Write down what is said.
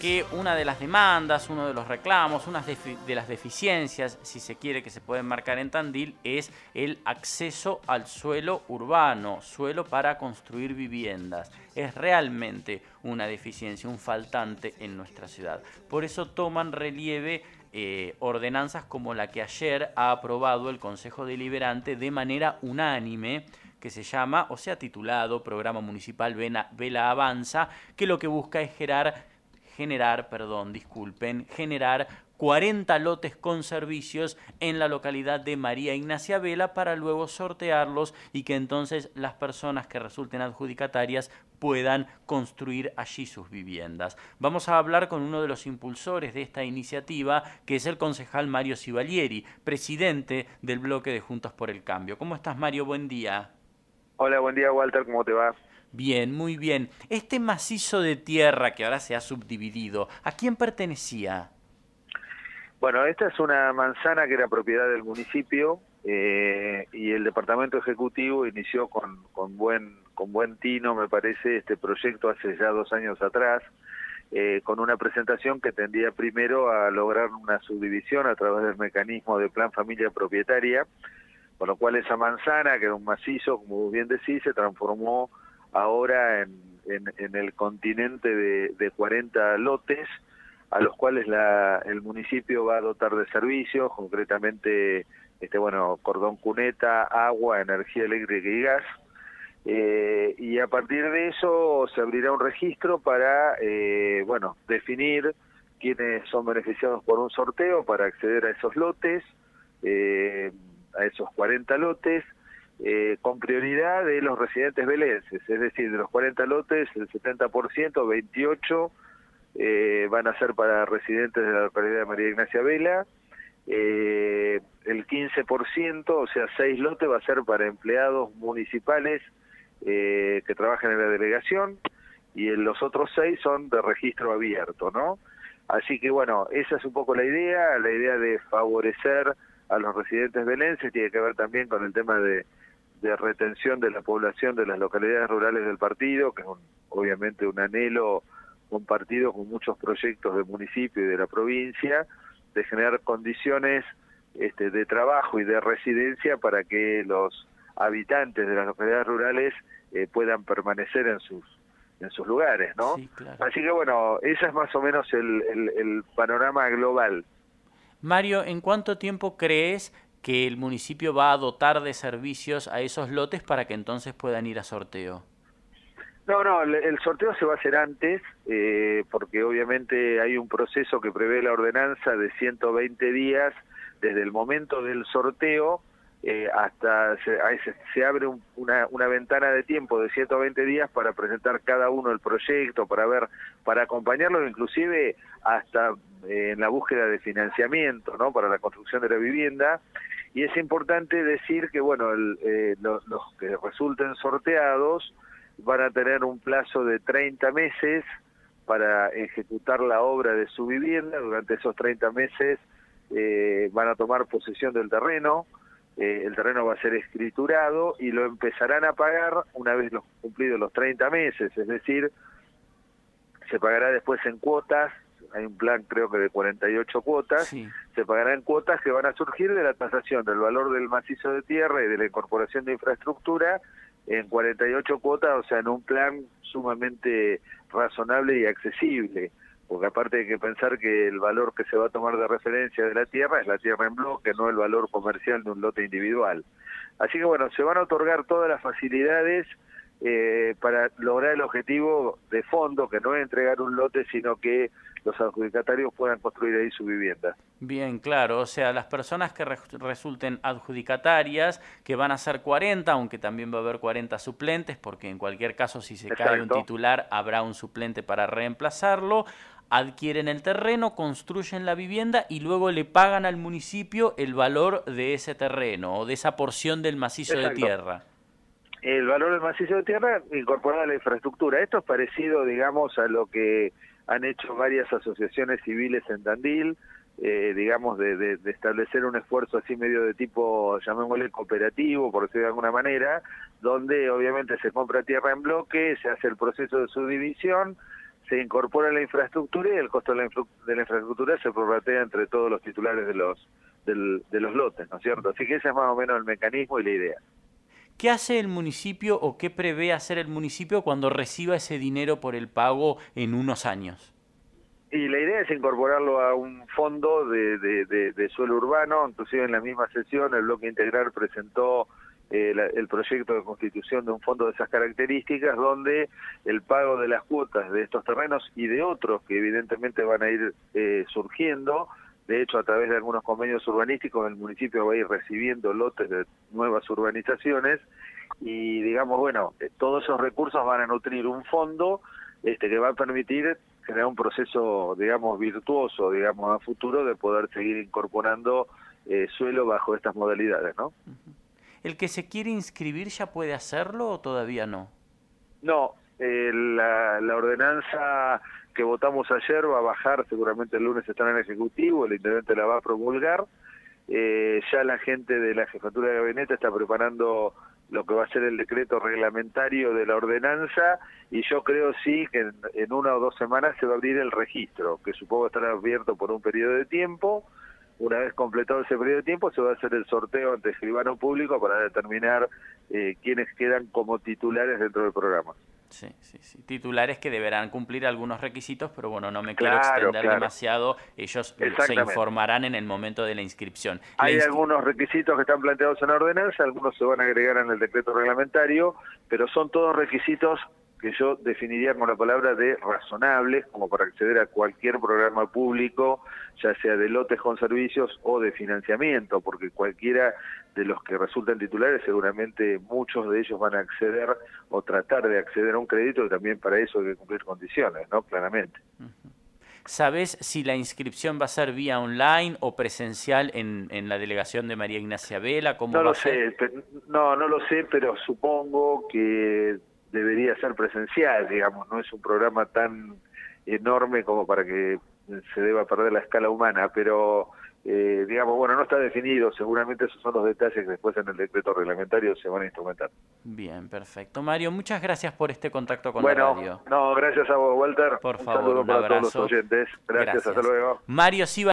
que una de las demandas, uno de los reclamos, una de las deficiencias, si se quiere que se pueden marcar en Tandil, es el acceso al suelo urbano, suelo para construir viviendas. Es realmente una deficiencia, un faltante en nuestra ciudad. Por eso toman relieve eh, ordenanzas como la que ayer ha aprobado el Consejo Deliberante de manera unánime que se llama, o sea, titulado Programa Municipal Vela Avanza, que lo que busca es generar, generar, perdón, disculpen, generar 40 lotes con servicios en la localidad de María Ignacia Vela para luego sortearlos y que entonces las personas que resulten adjudicatarias puedan construir allí sus viviendas. Vamos a hablar con uno de los impulsores de esta iniciativa, que es el concejal Mario Civalieri, presidente del bloque de Juntos por el Cambio. ¿Cómo estás, Mario? Buen día. Hola, buen día Walter, ¿cómo te va? Bien, muy bien. Este macizo de tierra que ahora se ha subdividido, ¿a quién pertenecía? Bueno, esta es una manzana que era propiedad del municipio eh, y el departamento ejecutivo inició con, con, buen, con buen tino, me parece, este proyecto hace ya dos años atrás, eh, con una presentación que tendía primero a lograr una subdivisión a través del mecanismo de plan familia propietaria, con lo cual esa manzana, que era un macizo, como bien decís, se transformó ahora en, en, el continente de, de, 40 lotes, a los cuales la, el municipio va a dotar de servicios, concretamente, este bueno, cordón cuneta, agua, energía eléctrica y gas. Eh, y a partir de eso se abrirá un registro para, eh, bueno, definir quiénes son beneficiados por un sorteo para acceder a esos lotes. Eh, a esos 40 lotes eh, con prioridad los residentes belenses, es decir, de los 40 lotes, el 70%, 28 eh, van a ser para residentes de la localidad de María Ignacia Vela, eh, el 15%, o sea, 6 lotes va a ser para empleados municipales que trabajan en la delegación y los otros 6 son de registro abierto, ¿no? Así que bueno, esa es un poco la idea, la idea de favorecer a los residentes belenses, tiene que ver también con el tema de, retención de la población de las localidades rurales del partido, que es obviamente un anhelo compartido con muchos proyectos del municipio y de la provincia, de generar condiciones este, de trabajo y de residencia para que los habitantes de las localidades rurales eh, puedan permanecer en sus en sus lugares, ¿no? Así que bueno, ese es más o menos el, el panorama global. Mario, ¿en cuánto tiempo crees que el municipio va a dotar de servicios a esos lotes para que entonces puedan ir a sorteo? No, no, el sorteo se va a hacer antes, eh, porque obviamente hay un proceso que prevé la ordenanza de 120 días desde el momento del sorteo eh, hasta se, se, abre una, una, ventana de tiempo de 120 días para presentar cada uno el proyecto, para ver, para acompañarlo inclusive hasta eh, en la búsqueda de financiamiento, ¿no? Para la construcción de la vivienda. Y es importante decir que, bueno, eh, los, los que resulten sorteados van a tener un plazo de 30 meses para ejecutar la obra de su vivienda. Durante esos 30 meses van a tomar posesión del terreno, eh, el terreno va a ser escriturado y lo empezarán a pagar una vez los, cumplidos los 30 meses, es decir, se pagará después en cuotas, hay un plan creo que de 48 cuotas, se pagará en cuotas que van a surgir de la tasación del valor del macizo de tierra y de la incorporación de infraestructura en 48 cuotas, o sea, en un plan sumamente razonable y accesible porque aparte hay que pensar que el valor que se va a tomar de referencia de la tierra es la tierra en bloque, no el valor comercial de un lote individual. Así que bueno, se van a otorgar todas las facilidades eh, para lograr el objetivo de fondo, que no es entregar un lote, sino que los adjudicatarios puedan construir ahí su vivienda. Bien, claro, o sea, las personas que resulten adjudicatarias, que van a ser 40, aunque también va a haber 40 suplentes, porque en cualquier caso si se cae un titular habrá un suplente para reemplazarlo, adquieren el terreno, construyen la vivienda y luego le pagan al municipio el valor de ese terreno o de esa porción del macizo de tierra. El valor del macizo de tierra incorporado a la infraestructura. Esto es parecido, digamos, a lo que han hecho varias asociaciones civiles en Tandil, eh, digamos, de, establecer un esfuerzo así medio de tipo, llamémosle cooperativo, por decirlo de alguna manera, donde obviamente se compra tierra en bloque, se hace el proceso de subdivisión, se incorpora la infraestructura y el costo de la, de la infraestructura se prorratea entre todos los titulares de los de los lotes, ¿no es cierto? Así que ese es más o menos el mecanismo y la idea. ¿Qué hace el municipio o qué prevé hacer el municipio cuando reciba ese dinero por el pago en unos años? Y la idea es incorporarlo a un fondo de, de, suelo urbano, inclusive en la misma sesión el bloque integral presentó eh, el proyecto de constitución de un fondo de esas características, donde el pago de las cuotas de estos terrenos y de otros que evidentemente van a ir eh, surgiendo, de hecho a través de algunos convenios urbanísticos el municipio va a ir recibiendo lotes de nuevas urbanizaciones y digamos, bueno, eh, todos esos recursos van a nutrir un fondo este que va a permitir generar un proceso, digamos, virtuoso, digamos, a futuro de poder seguir incorporando suelo bajo estas modalidades, ¿no? ¿El que se quiere inscribir ya puede hacerlo o todavía no? No, eh, la, la, ordenanza que votamos ayer va a bajar, seguramente el lunes está en el Ejecutivo, el intendente la va a promulgar. Eh, ya la gente de la jefatura de gabinete está preparando lo que va a ser el decreto reglamentario de la ordenanza y yo creo sí que en, en, una o dos semanas se va a abrir el registro, que supongo estará abierto por un periodo de tiempo una vez completado ese periodo de tiempo, se va a hacer el sorteo ante escribano público para determinar eh, quiénes quedan como titulares dentro del programa. Sí, sí, sí. Titulares que deberán cumplir algunos requisitos, pero bueno, no me quiero extender demasiado. Ellos se informarán en el momento de la inscripción. Hay algunos requisitos que están planteados en la ordenanza, algunos se van a agregar en el decreto reglamentario, pero son todos requisitos que yo definiría con la palabra de razonables, como para acceder a cualquier programa público, ya sea de lotes con servicios o de financiamiento, porque cualquiera de los que resultan titulares, seguramente muchos de ellos van a acceder o tratar de acceder a un crédito, y también para eso hay que cumplir condiciones, ¿no? Claramente. ¿Sabes si la inscripción va a ser vía online o presencial en, en la delegación de María Ignacia Vela? ¿Cómo no lo sé, no, no lo sé, pero supongo que debería ser presencial, digamos, no es un programa tan enorme como para que se deba perder la escala humana, pero eh, digamos, bueno, no está definido, seguramente esos son los detalles que después en el decreto reglamentario se van a instrumentar. Bien, perfecto. Mario, muchas gracias por este contacto con la radio. No, gracias a vos, Walter. Por favor, un para todos los oyentes. Gracias, hasta luego. Mario Siva